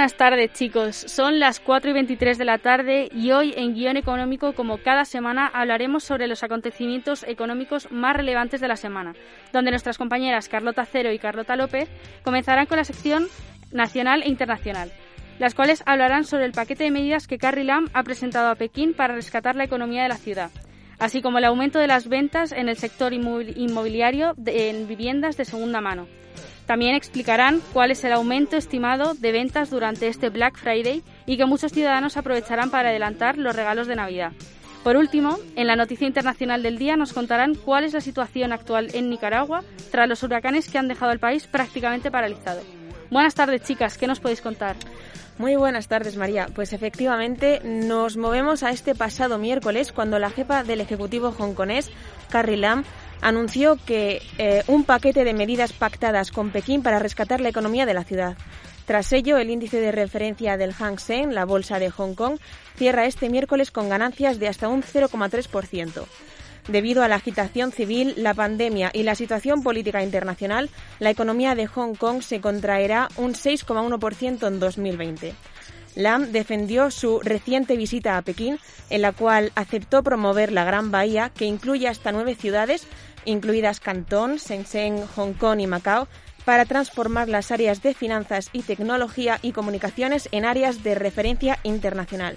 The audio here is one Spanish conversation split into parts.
buenas tardes chicos, son las 4 y 23 de la tarde y hoy en Guión Económico, como cada semana, hablaremos sobre los acontecimientos económicos más relevantes de la semana, donde nuestras compañeras Carlota Cero y Carlota López comenzarán con la sección nacional e internacional, las cuales hablarán sobre el paquete de medidas que Carrie Lam ha presentado a Pekín para rescatar la economía de la ciudad, así como el aumento de las ventas en el sector inmobiliario en viviendas de segunda mano. También explicarán cuál es el aumento estimado de ventas durante este Black Friday y que muchos ciudadanos aprovecharán para adelantar los regalos de Navidad. Por último, en la noticia internacional del día nos contarán cuál es la situación actual en Nicaragua tras los huracanes que han dejado el país prácticamente paralizado. Buenas tardes, chicas, ¿qué nos podéis contar? Muy buenas tardes, María. Pues efectivamente nos movemos a este pasado miércoles cuando la jefa del Ejecutivo hongkonés, Carrie Lam, anunció que eh, un paquete de medidas pactadas con Pekín para rescatar la economía de la ciudad. Tras ello, el índice de referencia del Hang Seng, la bolsa de Hong Kong, cierra este miércoles con ganancias de hasta un 0,3%. Debido a la agitación civil, la pandemia y la situación política internacional, la economía de Hong Kong se contraerá un 6,1% en 2020. Lam defendió su reciente visita a Pekín, en la cual aceptó promover la Gran Bahía, que incluye hasta nueve ciudades, incluidas Cantón, Shenzhen, Hong Kong y Macao, para transformar las áreas de finanzas y tecnología y comunicaciones en áreas de referencia internacional.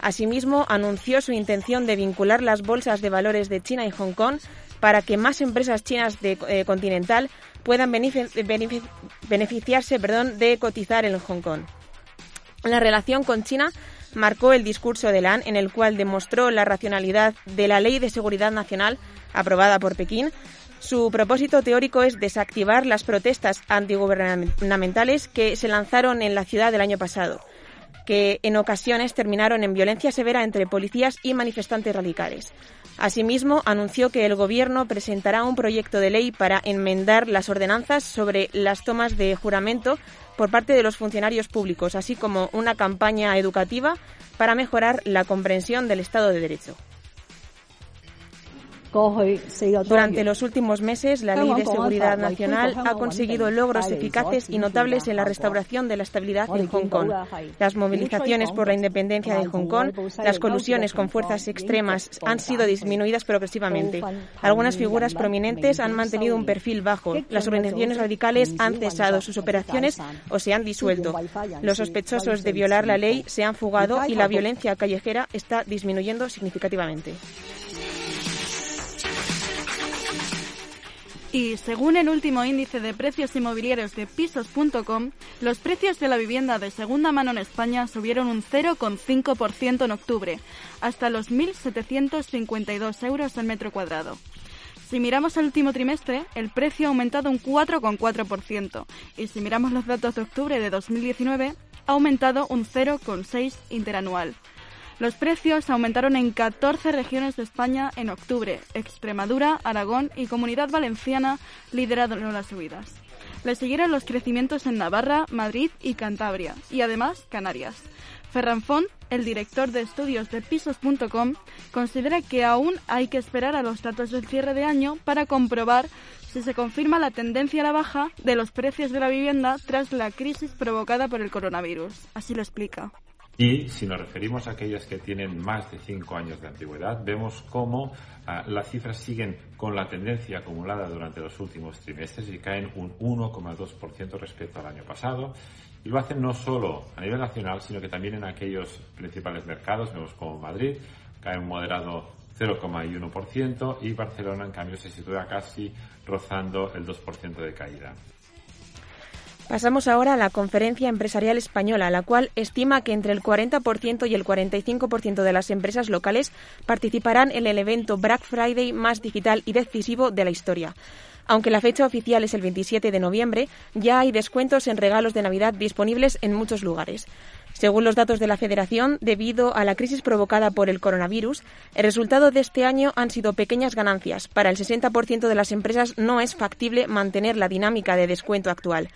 Asimismo, anunció su intención de vincular las bolsas de valores de China y Hong Kong para que más empresas chinas de eh, continental puedan beneficiarse perdón, de cotizar en Hong Kong. La relación con China marcó el discurso de Lan, en el cual demostró la racionalidad de la Ley de Seguridad Nacional aprobada por Pekín. Su propósito teórico es desactivar las protestas antigubernamentales que se lanzaron en la ciudad el año pasado, que en ocasiones terminaron en violencia severa entre policías y manifestantes radicales. Asimismo, anunció que el Gobierno presentará un proyecto de ley para enmendar las ordenanzas sobre las tomas de juramento por parte de los funcionarios públicos, así como una campaña educativa para mejorar la comprensión del Estado de Derecho. Durante los últimos meses, la Ley de Seguridad Nacional ha conseguido logros eficaces y notables en la restauración de la estabilidad en Hong Kong. Las movilizaciones por la independencia de Hong Kong, las colusiones con fuerzas extremas han sido disminuidas progresivamente. Algunas figuras prominentes han mantenido un perfil bajo. Las organizaciones radicales han cesado sus operaciones o se han disuelto. Los sospechosos de violar la ley se han fugado y la violencia callejera está disminuyendo significativamente. Y según el último índice de precios inmobiliarios de pisos.com, los precios de la vivienda de segunda mano en España subieron un 0,5% en octubre, hasta los 1.752 euros el metro cuadrado. Si miramos el último trimestre, el precio ha aumentado un 4,4% y si miramos los datos de octubre de 2019, ha aumentado un 0,6% interanual. Los precios aumentaron en 14 regiones de España en octubre. Extremadura, Aragón y Comunidad Valenciana lideraron las subidas. Le siguieron los crecimientos en Navarra, Madrid y Cantabria, y además Canarias. Ferran Font, el director de estudios de pisos.com, considera que aún hay que esperar a los datos del cierre de año para comprobar si se confirma la tendencia a la baja de los precios de la vivienda tras la crisis provocada por el coronavirus. Así lo explica. Y si nos referimos a aquellas que tienen más de cinco años de antigüedad, vemos cómo ah, las cifras siguen con la tendencia acumulada durante los últimos trimestres y caen un 1,2% respecto al año pasado. Y lo hacen no solo a nivel nacional, sino que también en aquellos principales mercados, vemos como Madrid, cae un moderado 0,1% y Barcelona, en cambio, se sitúa casi rozando el 2% de caída. Pasamos ahora a la Conferencia Empresarial Española, la cual estima que entre el 40% y el 45% de las empresas locales participarán en el evento Black Friday más digital y decisivo de la historia. Aunque la fecha oficial es el 27 de noviembre, ya hay descuentos en regalos de Navidad disponibles en muchos lugares. Según los datos de la Federación, debido a la crisis provocada por el coronavirus, el resultado de este año han sido pequeñas ganancias. Para el 60% de las empresas no es factible mantener la dinámica de descuento actual.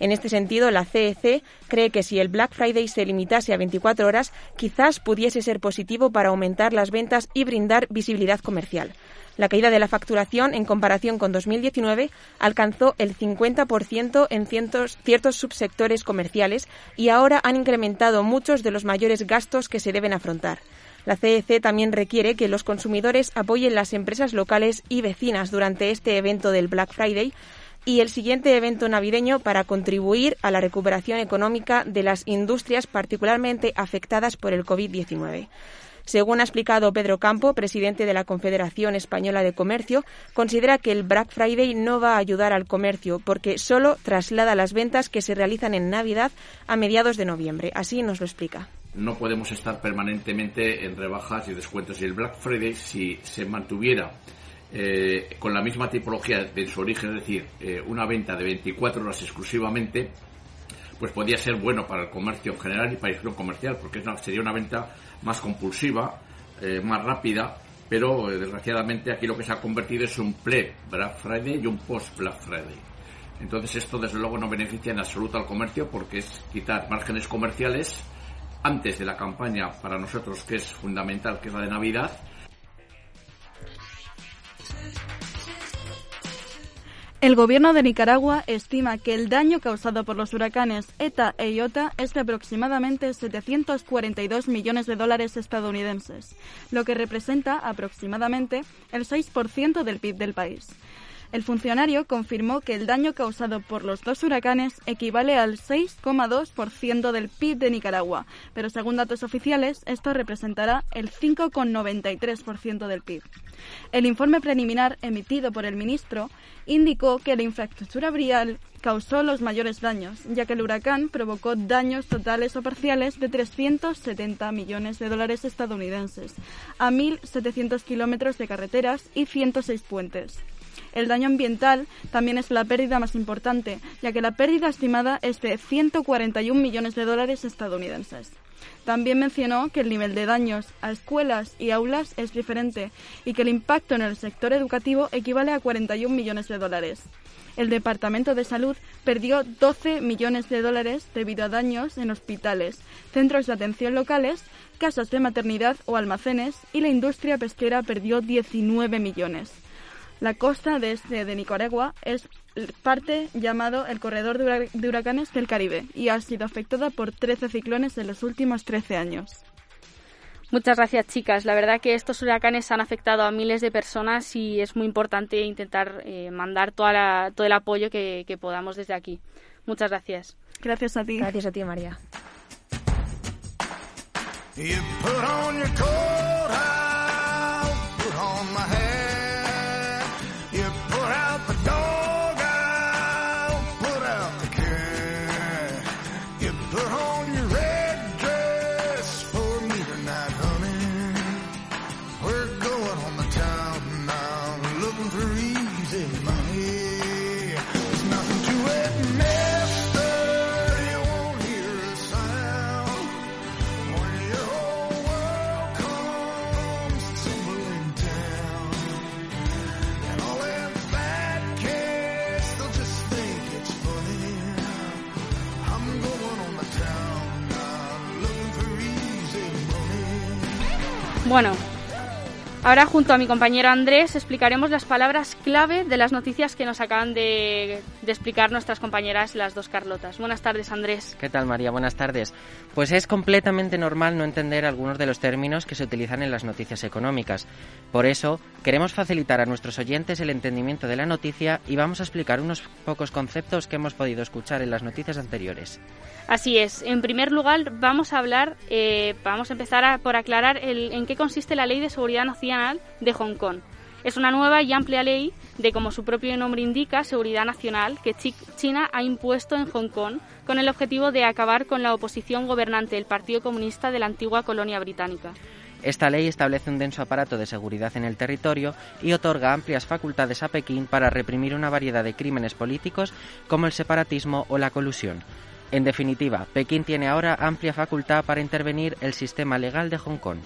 En este sentido, la CEC cree que si el Black Friday se limitase a 24 horas, quizás pudiese ser positivo para aumentar las ventas y brindar visibilidad comercial. La caída de la facturación en comparación con 2019 alcanzó el 50% en ciertos, subsectores comerciales y ahora han incrementado muchos de los mayores gastos que se deben afrontar. La CEC también requiere que los consumidores apoyen las empresas locales y vecinas durante este evento del Black Friday y el siguiente evento navideño para contribuir a la recuperación económica de las industrias particularmente afectadas por el COVID-19. Según ha explicado Pedro Campo, presidente de la Confederación Española de Comercio, considera que el Black Friday no va a ayudar al comercio porque solo traslada las ventas que se realizan en Navidad a mediados de noviembre. Así nos lo explica no podemos estar permanentemente en rebajas y descuentos. Y el Black Friday, si se mantuviera eh, con la misma tipología de su origen, es decir, eh, una venta de 24 horas exclusivamente, pues podría ser bueno para el comercio en general y para el comercial, porque sería una venta más compulsiva, eh, más rápida, pero eh, desgraciadamente aquí lo que se ha convertido es un pre-Black Friday y un post-Black Friday. Entonces esto desde luego no beneficia en absoluto al comercio porque es quitar márgenes comerciales antes de la campaña para nosotros que es fundamental, que es la de Navidad, El gobierno de Nicaragua estima que el daño causado por los huracanes ETA e IOTA es de aproximadamente 742 millones de dólares estadounidenses, lo que representa aproximadamente el 6% del PIB del país. El funcionario confirmó que el daño causado por los dos huracanes equivale al 6,2% del PIB de Nicaragua, pero según datos oficiales esto representará el 5,93% del PIB. El informe preliminar emitido por el ministro indicó que la infraestructura vial causó los mayores daños, ya que el huracán provocó daños totales o parciales de 370 millones de dólares estadounidenses a 1.700 kilómetros de carreteras y 106 puentes. El daño ambiental también es la pérdida más importante, ya que la pérdida estimada es de 141 millones de dólares estadounidenses. También mencionó que el nivel de daños a escuelas y aulas es diferente y que el impacto en el sector educativo equivale a 41 millones de dólares. El Departamento de Salud perdió 12 millones de dólares debido a daños en hospitales, centros de atención locales, casas de maternidad o almacenes y la industria pesquera perdió 19 millones. La costa de, este, de Nicaragua es parte llamado el corredor de huracanes del Caribe y ha sido afectada por 13 ciclones en los últimos 13 años. Muchas gracias, chicas. La verdad que estos huracanes han afectado a miles de personas y es muy importante intentar eh, mandar toda todo el apoyo que, que podamos desde aquí. Muchas gracias. Gracias a ti. Gracias a ti, María. Bueno, ahora junto a mi compañero Andrés explicaremos las palabras clave de las noticias que nos acaban de, explicar nuestras compañeras, las dos Carlotas. Buenas tardes, Andrés. ¿Qué tal, María? Buenas tardes. Pues es completamente normal no entender algunos de los términos que se utilizan en las noticias económicas. Por eso, queremos facilitar a nuestros oyentes el entendimiento de la noticia y vamos a explicar unos pocos conceptos que hemos podido escuchar en las noticias anteriores. Así es. En primer lugar, vamos a hablar, eh, vamos a empezar por aclarar el, en qué consiste la Ley de Seguridad Nacional de Hong Kong. Es una nueva y amplia ley de, como su propio nombre indica, seguridad nacional que China ha impuesto en Hong Kong con el objetivo de acabar con la oposición gobernante del Partido Comunista de la antigua colonia británica. Esta ley establece un denso aparato de seguridad en el territorio y otorga amplias facultades a Pekín para reprimir una variedad de crímenes políticos como el separatismo o la colusión. En definitiva, Pekín tiene ahora amplia facultad para intervenir el sistema legal de Hong Kong.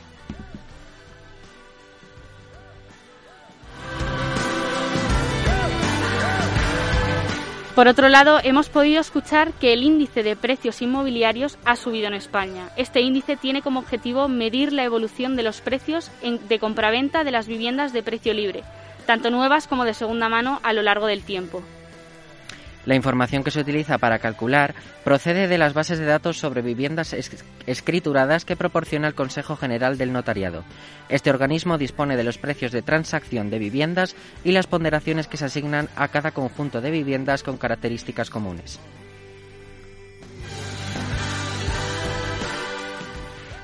Por otro lado, hemos podido escuchar que el índice de precios inmobiliarios ha subido en España. Este índice tiene como objetivo medir la evolución de los precios de compraventa de las viviendas de precio libre, tanto nuevas como de segunda mano a lo largo del tiempo. La información que se utiliza para calcular procede de las bases de datos sobre viviendas escrituradas que proporciona el Consejo General del Notariado. Este organismo dispone de los precios de transacción de viviendas y las ponderaciones que se asignan a cada conjunto de viviendas con características comunes.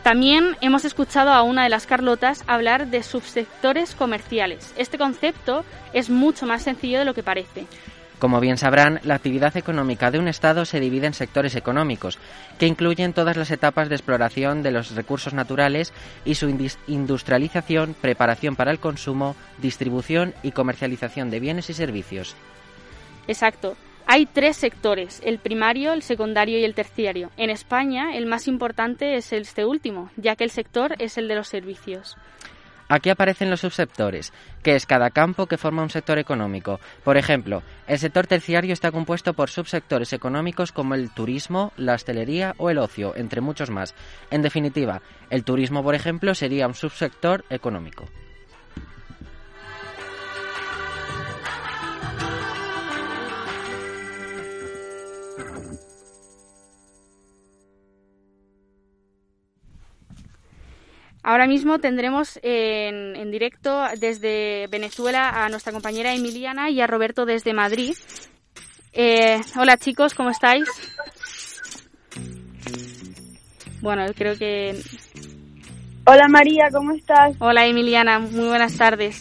También hemos escuchado a una de las Carlotas hablar de subsectores comerciales. Este concepto es mucho más sencillo de lo que parece. Como bien sabrán, la actividad económica de un Estado se divide en sectores económicos, que incluyen todas las etapas de exploración de los recursos naturales y su industrialización, preparación para el consumo, distribución y comercialización de bienes y servicios. Exacto. Hay tres sectores, el primario, el secundario y el terciario. En España, el más importante es este último, ya que el sector es el de los servicios. Aquí aparecen los subsectores, que es cada campo que forma un sector económico. Por ejemplo, el sector terciario está compuesto por subsectores económicos como el turismo, la hostelería o el ocio, entre muchos más. En definitiva, el turismo, por ejemplo, sería un subsector económico. Ahora mismo tendremos en, directo desde Venezuela a nuestra compañera Emiliana y a Roberto desde Madrid. Eh, hola chicos, ¿cómo estáis? Bueno, creo que... Hola María, ¿cómo estás? Hola Emiliana, muy buenas tardes.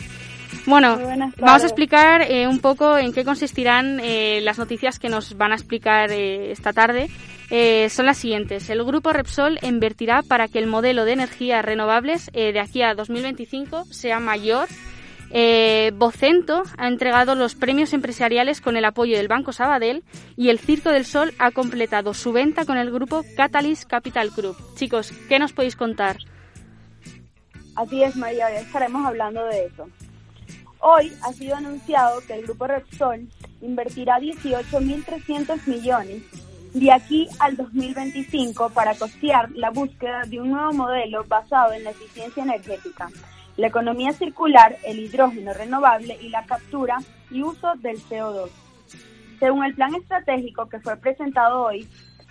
Bueno, vamos a explicar eh, un poco en qué consistirán eh, las noticias que nos van a explicar esta tarde. Eh, son las siguientes. El grupo Repsol invertirá para que el modelo de energías renovables eh, de aquí a 2025 sea mayor. Eh, Bocento ha entregado los premios empresariales con el apoyo del Banco Sabadell y el Circo del Sol ha completado su venta con el grupo Catalyst Capital Group. Chicos, ¿qué nos podéis contar? Así es, María, ya estaremos hablando de eso. Hoy ha sido anunciado que el grupo Repsol invertirá 18.300 millones de aquí al 2025 para costear la búsqueda de un nuevo modelo basado en la eficiencia energética, la economía circular, el hidrógeno renovable y la captura y uso del CO2. Según el plan estratégico que fue presentado hoy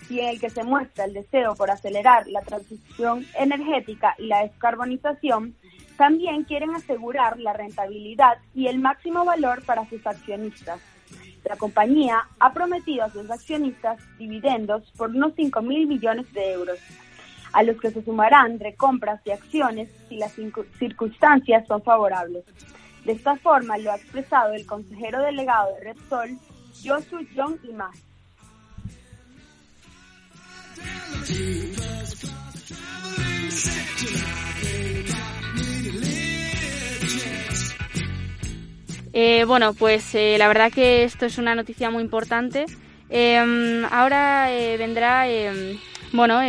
y en el que se muestra el deseo por acelerar la transición energética y la descarbonización, también quieren asegurar la rentabilidad y el máximo valor para sus accionistas la compañía ha prometido a sus accionistas dividendos por unos 5 mil millones de euros, a los que se sumarán recompras de acciones si las circunstancias son favorables. De esta forma lo ha expresado el consejero delegado de Repsol, Joshua John y Eh, bueno, pues eh, la verdad que esto es una noticia muy importante. Em, ahora eh, vendrá, em, bueno,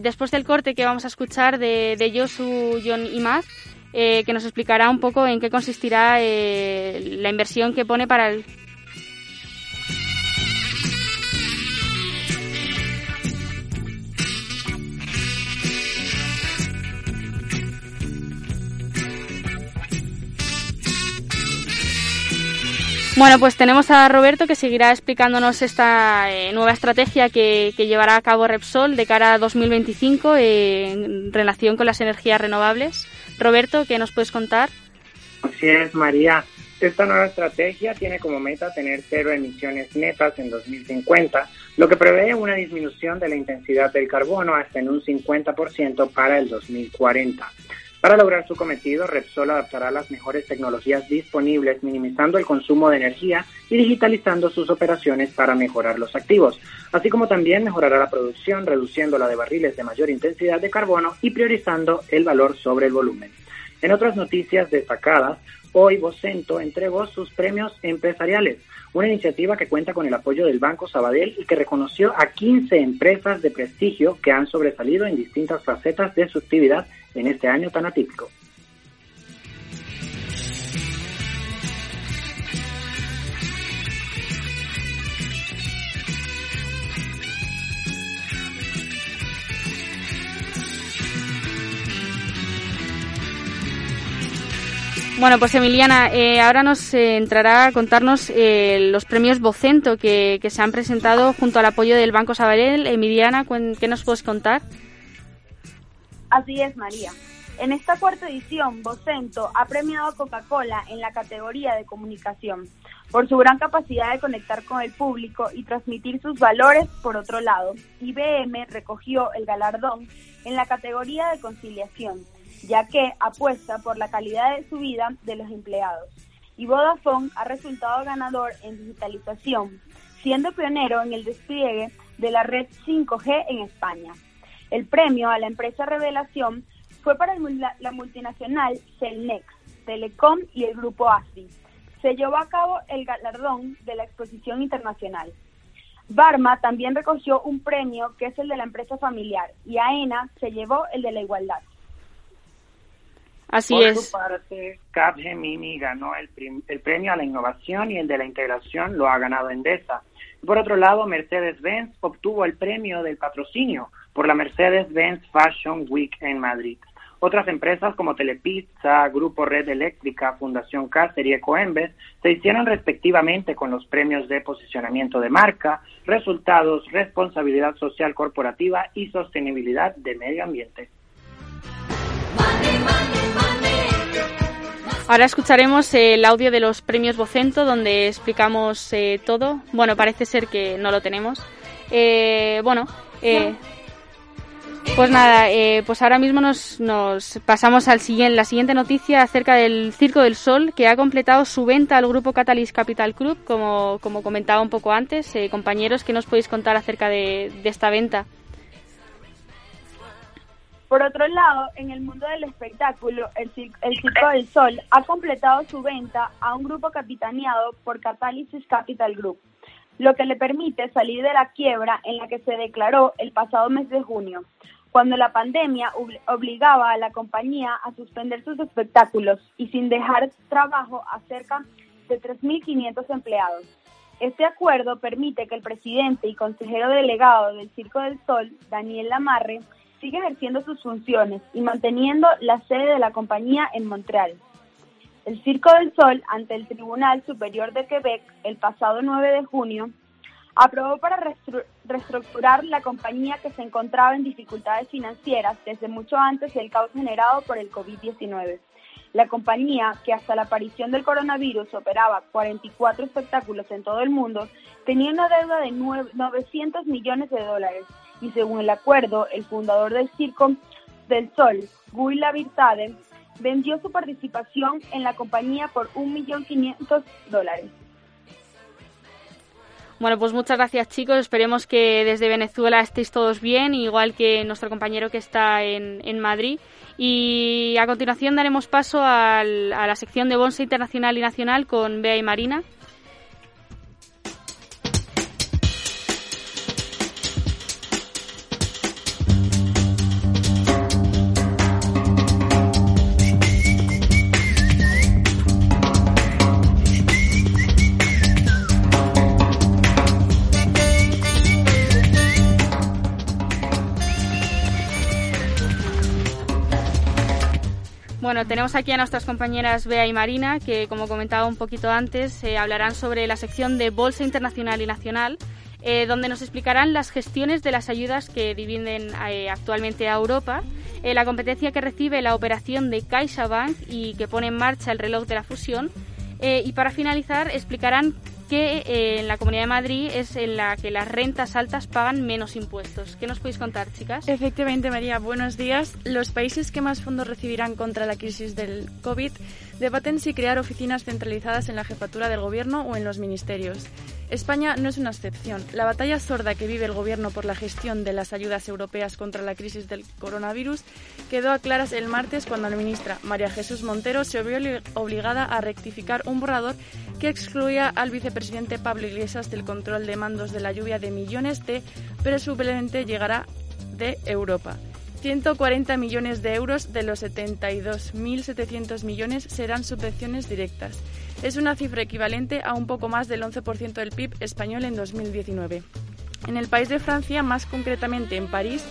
después del corte que vamos a escuchar de, de John y Maz, que nos explicará un poco en qué consistirá la inversión que pone para el Bueno, pues tenemos a Roberto que seguirá explicándonos esta eh, nueva estrategia que, llevará a cabo Repsol de cara a 2025 eh, en relación con las energías renovables. Roberto, ¿qué nos puedes contar? Así es, María. Esta nueva estrategia tiene como meta tener cero emisiones netas en 2050, lo que prevé una disminución de la intensidad del carbono hasta en un 50% para el 2040. Para lograr su cometido, Repsol adaptará las mejores tecnologías disponibles, minimizando el consumo de energía y digitalizando sus operaciones para mejorar los activos, así como también mejorará la producción, reduciendo la de barriles de mayor intensidad de carbono y priorizando el valor sobre el volumen. En otras noticias destacadas, hoy Vocento entregó sus premios empresariales, una iniciativa que cuenta con el apoyo del Banco Sabadell y que reconoció a 15 empresas de prestigio que han sobresalido en distintas facetas de su actividad en este año tan atípico. Bueno, pues Emiliana, eh, ahora nos eh, entrará a contarnos eh, los premios Vocento que, que, se han presentado junto al apoyo del Banco Sabadell. Emiliana, ¿qué nos puedes contar? Así es, María. En esta cuarta edición, Vocento ha premiado a Coca-Cola en la categoría de comunicación por su gran capacidad de conectar con el público y transmitir sus valores. Por otro lado, IBM recogió el galardón en la categoría de conciliación ya que apuesta por la calidad de su vida de los empleados. Y Vodafone ha resultado ganador en digitalización, siendo pionero en el despliegue de la red 5G en España. El premio a la empresa Revelación fue para la multinacional Celnex, Telecom y el grupo ASI. Se llevó a cabo el galardón de la exposición internacional. Barma también recogió un premio que es el de la empresa familiar y AENA se llevó el de la igualdad. Así Por es. su parte, Capgemini ganó el, el, premio a la innovación y el de la integración lo ha ganado Endesa. Por otro lado, Mercedes-Benz obtuvo el premio del patrocinio por la Mercedes-Benz Fashion Week en Madrid. Otras empresas como Telepizza, Grupo Red Eléctrica, Fundación Cáceres y Ecoembes se hicieron respectivamente con los premios de posicionamiento de marca, resultados, responsabilidad social corporativa y sostenibilidad de medio ambiente. Ahora escucharemos el audio de los premios Vocento donde explicamos eh, todo. Bueno, parece ser que no lo tenemos. Eh, bueno, eh, pues nada, eh, pues ahora mismo nos, nos pasamos al siguiente, la siguiente noticia acerca del Circo del Sol que ha completado su venta al grupo Catalyst Capital Club, como, como comentaba un poco antes. compañeros, ¿qué nos podéis contar acerca de, de esta venta? Por otro lado, en el mundo del espectáculo, el, el Circo del Sol ha completado su venta a un grupo capitaneado por Catalysis Capital Group, lo que le permite salir de la quiebra en la que se declaró el pasado mes de junio, cuando la pandemia obligaba a la compañía a suspender sus espectáculos y sin dejar trabajo a cerca de 3.500 empleados. Este acuerdo permite que el presidente y consejero delegado del Circo del Sol, Daniel Lamarre, sigue ejerciendo sus funciones y manteniendo la sede de la compañía en Montreal. El Circo del Sol, ante el Tribunal Superior de Quebec el pasado 9 de junio, aprobó para reestructurar la compañía que se encontraba en dificultades financieras desde mucho antes del caos generado por el COVID-19. La compañía, que hasta la aparición del coronavirus operaba 44 espectáculos en todo el mundo, tenía una deuda de 900 millones de dólares y según el acuerdo, el fundador del Circo del Sol, Guy Lavirtade, vendió su participación en la compañía por 1.500.000 dólares. Bueno, pues muchas gracias chicos. Esperemos que desde Venezuela estéis todos bien, igual que nuestro compañero que está en, en Madrid. Y a continuación daremos paso al, a la sección de Bonsa Internacional y Nacional con Bea y Marina. Bueno, tenemos aquí a nuestras compañeras Bea y Marina, que como comentaba un poquito antes, eh, hablarán sobre la sección de Bolsa Internacional y Nacional, eh, donde nos explicarán las gestiones de las ayudas que dividen eh, actualmente a Europa, la competencia que recibe la operación de CaixaBank y que pone en marcha el reloj de la fusión, y para finalizar explicarán que eh, en la Comunidad de Madrid es en la que las rentas altas pagan menos impuestos. ¿Qué nos podéis contar, chicas? Efectivamente, María, buenos días. Los países que más fondos recibirán contra la crisis del COVID debaten si crear oficinas centralizadas en la jefatura del Gobierno o en los ministerios. España no es una excepción. La batalla sorda que vive el Gobierno por la gestión de las ayudas europeas contra la crisis del coronavirus quedó a claras el martes cuando la ministra María Jesús Montero se vio obligada a rectificar un borrador que excluía al vicepresidente Pablo Iglesias del control de mandos de la lluvia de millones de presumiblemente llegará de Europa. 140 millones de euros de los 72.700 millones serán subvenciones directas. Es una cifra equivalente a un poco más del 11% del PIB español en 2019. En el país de Francia, más concretamente en París,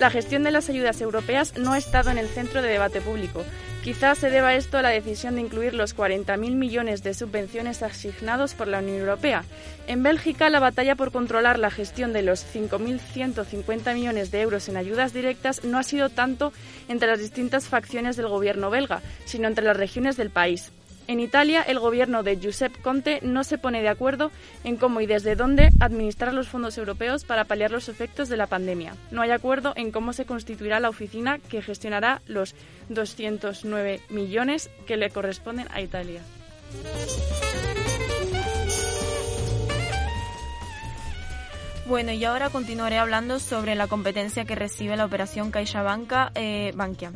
la gestión de las ayudas europeas no ha estado en el centro de debate público, Quizás se deba esto a la decisión de incluir los 40.000 millones de subvenciones asignados por la Unión Europea. En Bélgica, la batalla por controlar la gestión de los 5.150 millones de euros en ayudas directas no ha sido tanto entre las distintas facciones del gobierno belga, sino entre las regiones del país. En Italia, el gobierno de Giuseppe Conte no se pone de acuerdo en cómo y desde dónde administrar los fondos europeos para paliar los efectos de la pandemia. No hay acuerdo en cómo se constituirá la oficina que gestionará los 209 millones que le corresponden a Italia. Bueno, y ahora continuaré hablando sobre la competencia que recibe la operación CaixaBank eh, Bankia.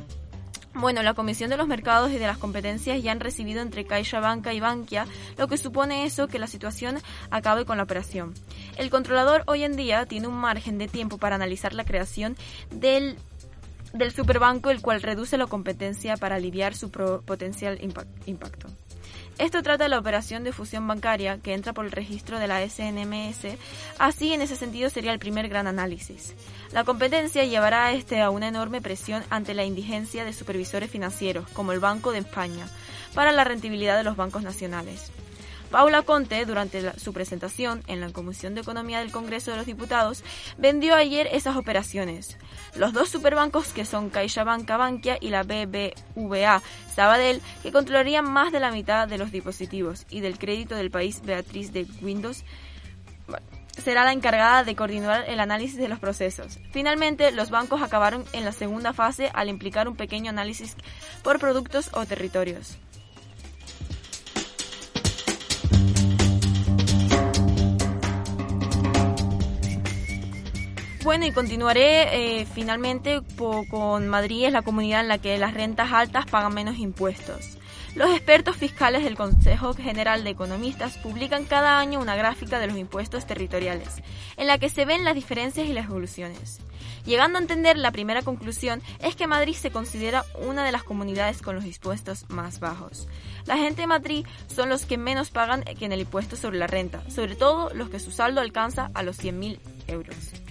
Bueno, la Comisión de los Mercados y de las Competencias ya han recibido entre Caixa Banca y Bankia, lo que supone eso que la situación acabe con la operación. El controlador hoy en día tiene un margen de tiempo para analizar la creación del del superbanco, el cual reduce la competencia para aliviar su potencial impacto. Esto trata de la operación de fusión bancaria que entra por el registro de la SNMS, así en ese sentido sería el primer gran análisis. La competencia llevará a este a una enorme presión ante la indigencia de supervisores financieros, como el Banco de España, para la rentabilidad de los bancos nacionales. Paula Conte, durante su presentación en la Comisión de Economía del Congreso de los Diputados, vendió ayer esas operaciones. Los dos superbancos que son CaixaBank Bankia y la BBVA Sabadell, que controlarían más de la mitad de los dispositivos y del crédito del país Beatriz de Windows, será la encargada de coordinar el análisis de los procesos. Finalmente, los bancos acabaron en la segunda fase al implicar un pequeño análisis por productos o territorios. Bueno, y continuaré eh, finalmente con Madrid, es la comunidad en la que las rentas altas pagan menos impuestos. Los expertos fiscales del Consejo General de Economistas publican cada año una gráfica de los impuestos territoriales, en la que se ven las diferencias y las evoluciones. Llegando a entender, la primera conclusión es que Madrid se considera una de las comunidades con los impuestos más bajos. La gente de Madrid son los que menos pagan que en el impuesto sobre la renta, sobre todo los que su saldo alcanza a los 100.000 euros.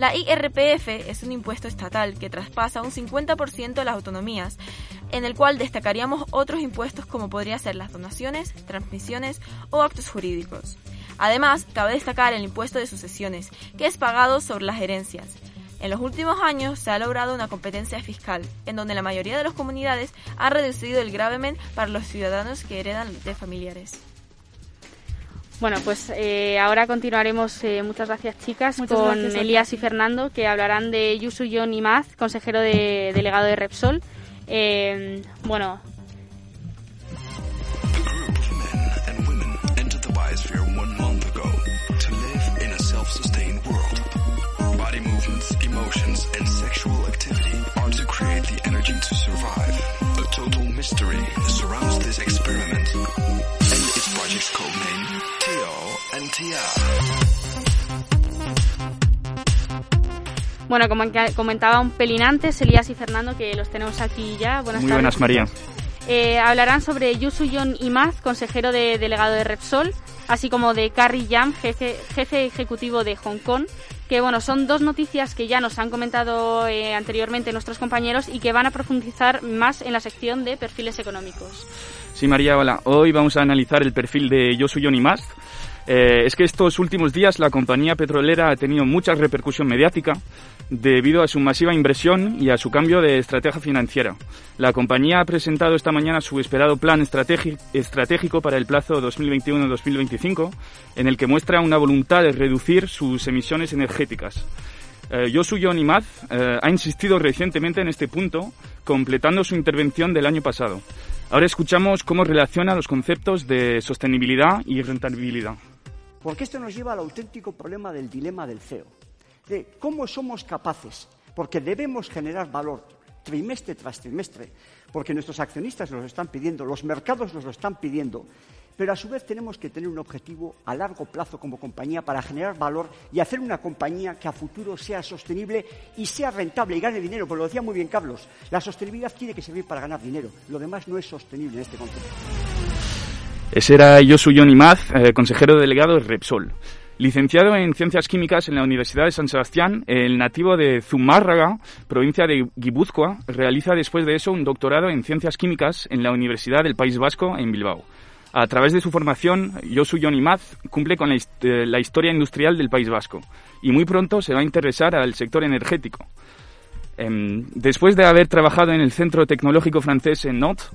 La IRPF es un impuesto estatal que traspasa un 50% de las autonomías, en el cual destacaríamos otros impuestos como podría ser las donaciones, transmisiones o actos jurídicos. Además, cabe destacar el impuesto de sucesiones, que es pagado sobre las herencias. En los últimos años se ha logrado una competencia fiscal, en donde la mayoría de las comunidades ha reducido el gravamen para los ciudadanos que heredan de familiares. Bueno, pues eh, ahora continuaremos, eh, muchas gracias chicas, con Elías y Fernando, que hablarán de Yusu John Imaz, consejero de, delegado de Repsol. Eh, bueno, emotions, and sexual activity are to create the energy to survive. A total mystery surrounds this experiment, Bueno, como comentaba un pelín antes, Elías y Fernando, que los tenemos aquí ya. Buenas Muy buenas, María. Eh, hablarán sobre Yusu John Imaz, consejero de delegado de Repsol, así como de Carrie Yam, jefe, jefe ejecutivo de Hong Kong, que bueno, son dos noticias que ya nos han comentado eh, anteriormente nuestros compañeros y que van a profundizar más en la sección de perfiles económicos. Sí, María, hola. Hoy vamos a analizar el perfil de Yosu John Imaz, Eh, es que estos últimos días la compañía petrolera ha tenido mucha repercusión mediática debido a su masiva inversión y a su cambio de estrategia financiera. La compañía ha presentado esta mañana su esperado plan estratégico para el plazo 2021-2025, en el que muestra una voluntad de reducir sus emisiones energéticas. Eh, Yosu Yonimaz eh, ha insistido recientemente en este punto, completando su intervención del año pasado. Ahora escuchamos cómo relaciona los conceptos de sostenibilidad y rentabilidad. Porque esto nos lleva al auténtico problema del dilema del CEO, de cómo somos capaces, porque debemos generar valor trimestre tras trimestre, porque nuestros accionistas nos lo están pidiendo, los mercados nos lo están pidiendo, pero a su vez tenemos que tener un objetivo a largo plazo como compañía para generar valor y hacer una compañía que a futuro sea sostenible y sea rentable y gane dinero, porque lo decía muy bien Carlos, la sostenibilidad tiene que servir para ganar dinero, lo demás no es sostenible en este contexto. Ese era Josu Yonimaz, eh, consejero delegado de Repsol. Licenciado en Ciencias Químicas en la Universidad de San Sebastián, el nativo de Zumárraga, provincia de Guipúzcoa, realiza después de eso un doctorado en Ciencias Químicas en la Universidad del País Vasco en Bilbao. A través de su formación, Josu Yonimaz cumple con eh, la, historia industrial del País Vasco y muy pronto se va a interesar al sector energético. Em, después de haber trabajado en el Centro Tecnológico Francés en Nantes,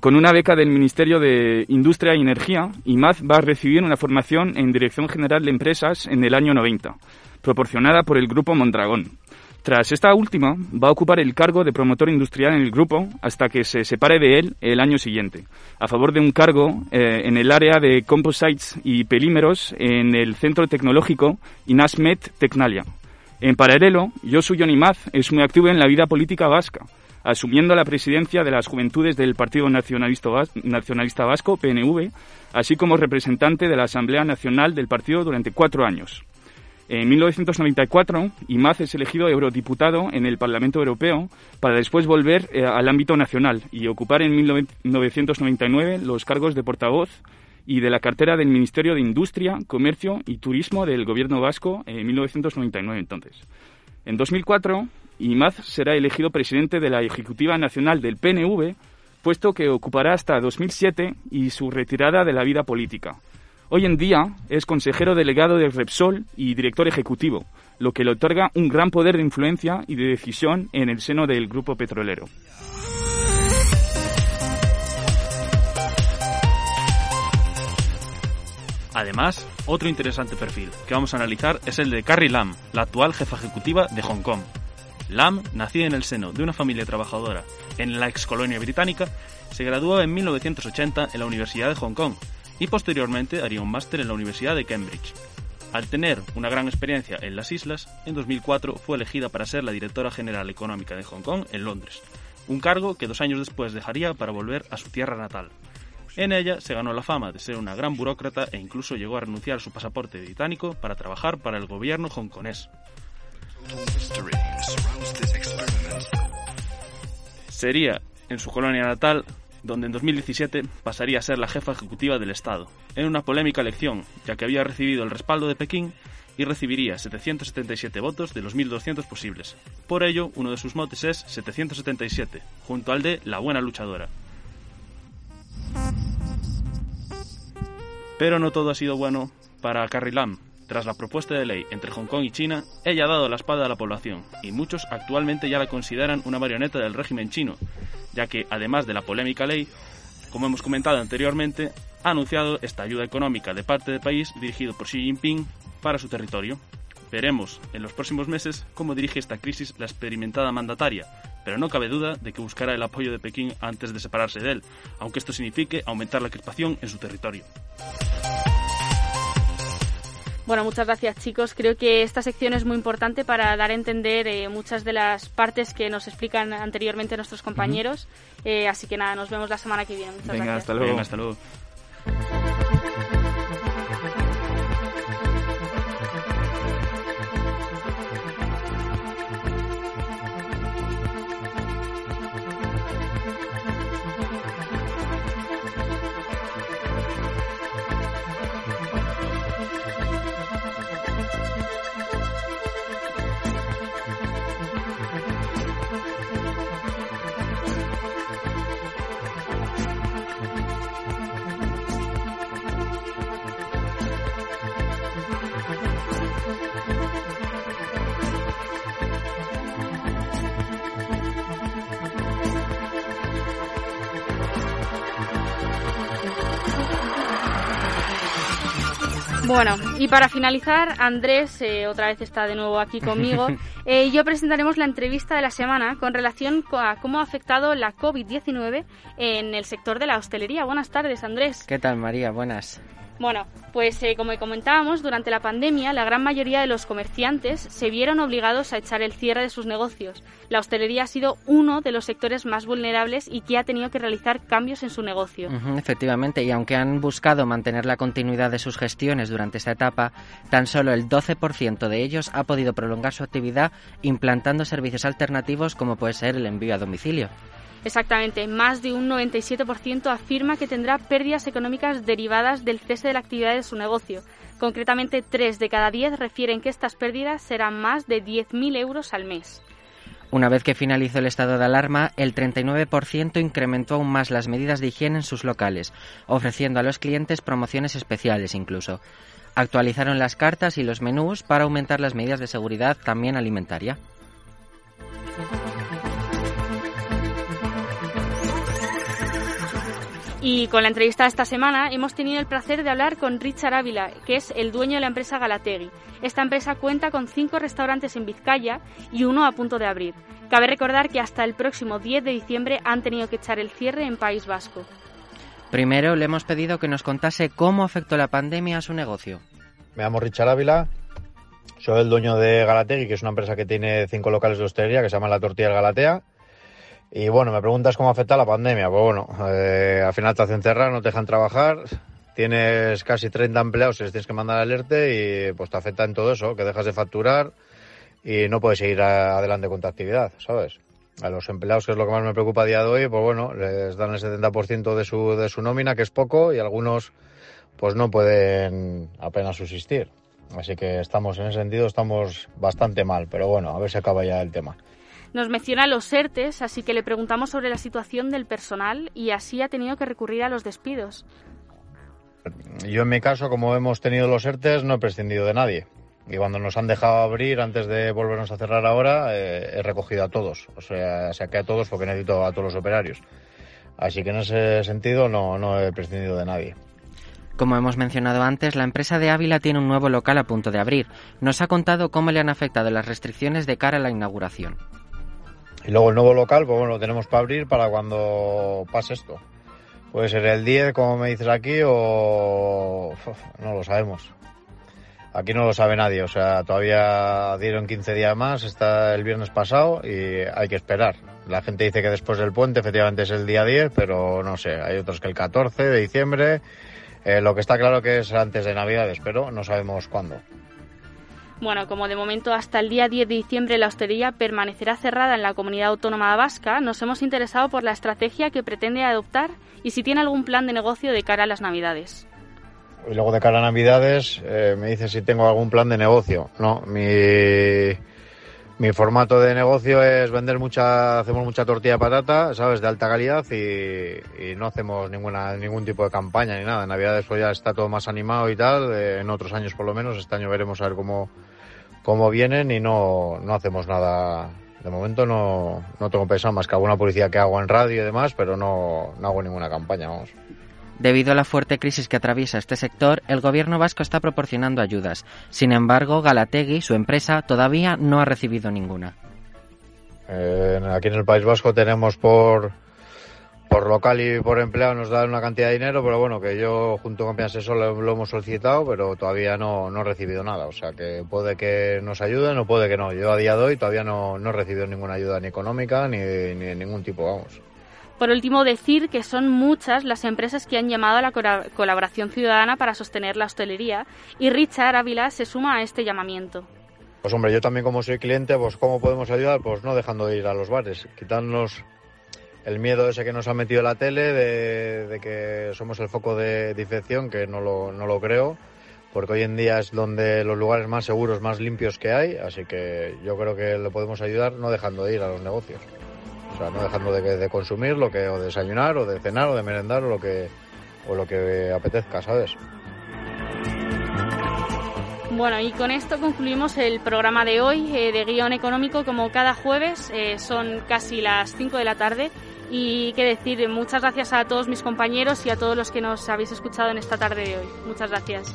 con una beca del Ministerio de Industria y Energía, Imaz va a recibir una formación en Dirección General de Empresas en el año 90, proporcionada por el Grupo Mondragón. Tras esta última, va a ocupar el cargo de promotor industrial en el grupo hasta que se separe de él el año siguiente, a favor de un cargo eh, en el área de composites y pelímeros en el Centro Tecnológico Inasmet Tecnalia. En paralelo, Josu Yonimaz es muy activo en la vida política vasca, asumiendo la presidencia de las Juventudes del Partido Nacionalista, Vasco, PNV, así como representante de la Asamblea Nacional del partido durante cuatro años. En 1994, Imaz es elegido eurodiputado en el Parlamento Europeo para después volver eh, al ámbito nacional y ocupar en 1999 los cargos de portavoz y de la cartera del Ministerio de Industria, Comercio y Turismo del Gobierno vasco en 1999 entonces. En 2004, Imaz será elegido presidente de la Ejecutiva Nacional del PNV, puesto que ocupará hasta 2007 y su retirada de la vida política. Hoy en día es consejero delegado de Repsol y director ejecutivo, lo que le otorga un gran poder de influencia y de decisión en el seno del grupo petrolero. Además, otro interesante perfil que vamos a analizar es el de Carrie Lam, la actual jefa ejecutiva de Hong Kong. Lam, nacida en el seno de una familia trabajadora en la ex colonia británica, se graduó en 1980 en la Universidad de Hong Kong y posteriormente haría un máster en la Universidad de Cambridge. Al tener una gran experiencia en las islas, en 2004 fue elegida para ser la directora general económica de Hong Kong en Londres, un cargo que dos años después dejaría para volver a su tierra natal. En ella se ganó la fama de ser una gran burócrata e incluso llegó a renunciar a su pasaporte británico para trabajar para el gobierno hongkonés. Sería en su colonia natal donde en 2017 pasaría a ser la jefa ejecutiva del Estado, en una polémica elección, ya que había recibido el respaldo de Pekín y recibiría 777 votos de los 1.200 posibles. Por ello, uno de sus motes es 777, junto al de la buena luchadora. Pero no todo ha sido bueno para Carrie Lam, tras la propuesta de ley entre Hong Kong y China, ella ha dado la espada a la población, y muchos actualmente ya la consideran una marioneta del régimen chino, ya que, además de la polémica ley, como hemos comentado anteriormente, ha anunciado esta ayuda económica de parte del país dirigido por Xi Jinping para su territorio. Veremos en los próximos meses cómo dirige esta crisis la experimentada mandataria, pero no cabe duda de que buscará el apoyo de Pekín antes de separarse de él, aunque esto signifique aumentar la crispación en su territorio. Bueno, muchas gracias chicos. Creo que esta sección es muy importante para dar a entender eh, muchas de las partes que nos explican anteriormente nuestros compañeros. Eh, así que nada, nos vemos la semana que viene. Muchas Venga, Hasta luego. hasta luego. Bueno, y para finalizar, Andrés eh, otra vez está de nuevo aquí conmigo. Eh, yo presentaremos la entrevista de la semana con relación a cómo ha afectado la COVID-19 en el sector de la hostelería. Buenas tardes, Andrés. ¿Qué tal, María? Buenas. Bueno, pues eh, como comentábamos, durante la pandemia la gran mayoría de los comerciantes se vieron obligados a echar el cierre de sus negocios. La hostelería ha sido uno de los sectores más vulnerables y que ha tenido que realizar cambios en su negocio. efectivamente, y aunque han buscado mantener la continuidad de sus gestiones durante esta etapa, tan solo el 12% de ellos ha podido prolongar su actividad implantando servicios alternativos como puede ser el envío a domicilio. Exactamente, más de un 97% afirma que tendrá pérdidas económicas derivadas del cese de la actividad de su negocio. Concretamente, 3 de cada 10 refieren que estas pérdidas serán más de 10.000 euros al mes. Una vez que finalizó el estado de alarma, el 39% incrementó aún más las medidas de higiene en sus locales, ofreciendo a los clientes promociones especiales incluso. Actualizaron las cartas y los menús para aumentar las medidas de seguridad también alimentaria. Y con la entrevista de esta semana hemos tenido el placer de hablar con Richard Ávila, que es el dueño de la empresa Galategui. Esta empresa cuenta con cinco restaurantes en Vizcaya y uno a punto de abrir. Cabe recordar que hasta el próximo 10 de diciembre han tenido que echar el cierre en País Vasco. Primero le hemos pedido que nos contase cómo afectó la pandemia a su negocio. Me llamo Richard Ávila, soy el dueño de Galategui, que es una empresa que tiene cinco locales de hostelería que se llama La Tortilla Galatea y bueno, me preguntas cómo afecta la pandemia. Pues bueno, eh, al final te hacen cerrar, no te dejan trabajar, tienes casi 30 empleados y les tienes que mandar alerta y pues te afecta en todo eso, que dejas de facturar y no puedes seguir adelante con tu actividad, ¿sabes? A los empleados, que es lo que más me preocupa a día de hoy, pues bueno, les dan el 70% de su, de su nómina, que es poco, y algunos pues no pueden apenas subsistir. Así que estamos, en ese sentido, estamos bastante mal, pero bueno, a ver si acaba ya el tema. Nos menciona los ERTES, así que le preguntamos sobre la situación del personal y así ha tenido que recurrir a los despidos. Yo en mi caso, como hemos tenido los ERTES, no he prescindido de nadie. Y cuando nos han dejado abrir antes de volvernos a cerrar ahora, eh, he recogido a todos. O sea, saqué a todos porque necesito a todos los operarios. Así que en ese sentido no, no he prescindido de nadie. Como hemos mencionado antes, la empresa de Ávila tiene un nuevo local a punto de abrir. Nos ha contado cómo le han afectado las restricciones de cara a la inauguración. Y luego el nuevo local, pues bueno, lo tenemos para abrir para cuando pase esto. Puede ser el 10, como me dices aquí, o no lo sabemos. Aquí no lo sabe nadie, o sea, todavía dieron 15 días más, está el viernes pasado y hay que esperar. La gente dice que después del puente efectivamente es el día 10, pero no sé, hay otros que el 14 de diciembre. Eh, lo que está claro que es antes de Navidades, pero no sabemos cuándo. Bueno, como de momento hasta el día 10 de diciembre la hostelería permanecerá cerrada en la comunidad autónoma vasca, nos hemos interesado por la estrategia que pretende adoptar y si tiene algún plan de negocio de cara a las Navidades. Y luego de cara a Navidades eh, me dice si tengo algún plan de negocio. No, mi, mi formato de negocio es vender mucha, hacemos mucha tortilla de patata, sabes, de alta calidad y, no hacemos ninguna, ningún tipo de campaña ni nada. En Navidades pues ya está todo más animado y tal, eh, en otros años por lo menos, este año veremos a ver cómo, cómo vienen y no, no hacemos nada. De momento no, no tengo pensado más que alguna publicidad que hago en radio y demás, pero no, no hago ninguna campaña, vamos. Debido a la fuerte crisis que atraviesa este sector, el gobierno vasco está proporcionando ayudas. Sin embargo, Galategui, su empresa, todavía no ha recibido ninguna. Eh, aquí en el País Vasco tenemos por, por local y por empleado nos dan una cantidad de dinero, pero bueno, que yo junto con mi asesor lo, hemos solicitado, pero todavía no, no, he recibido nada. O sea que puede que nos ayuden o puede que no. Yo a día de hoy todavía no, no he recibido ninguna ayuda ni económica ni, ni de ningún tipo, vamos. Por último, decir que son muchas las empresas que han llamado a la colaboración ciudadana para sostener la hostelería y Richard Ávila se suma a este llamamiento. Pues hombre, yo también como soy cliente, pues ¿cómo podemos ayudar? Pues no dejando de ir a los bares, quitarnos el miedo ese que nos ha metido la tele de, que somos el foco de, infección, que no lo, no lo creo, porque hoy en día es donde los lugares más seguros, más limpios que hay, así que yo creo que le podemos ayudar no dejando de ir a los negocios. O sea, no dejando de, consumir lo que, o desayunar, o de cenar, o de merendar, o lo que, o lo que apetezca, ¿sabes? Bueno, y con esto concluimos el programa de hoy eh, de Guión Económico. Como cada jueves, eh, son casi las 5 de la tarde. Y qué decir, muchas gracias a todos mis compañeros y a todos los que nos habéis escuchado en esta tarde de hoy. Muchas gracias.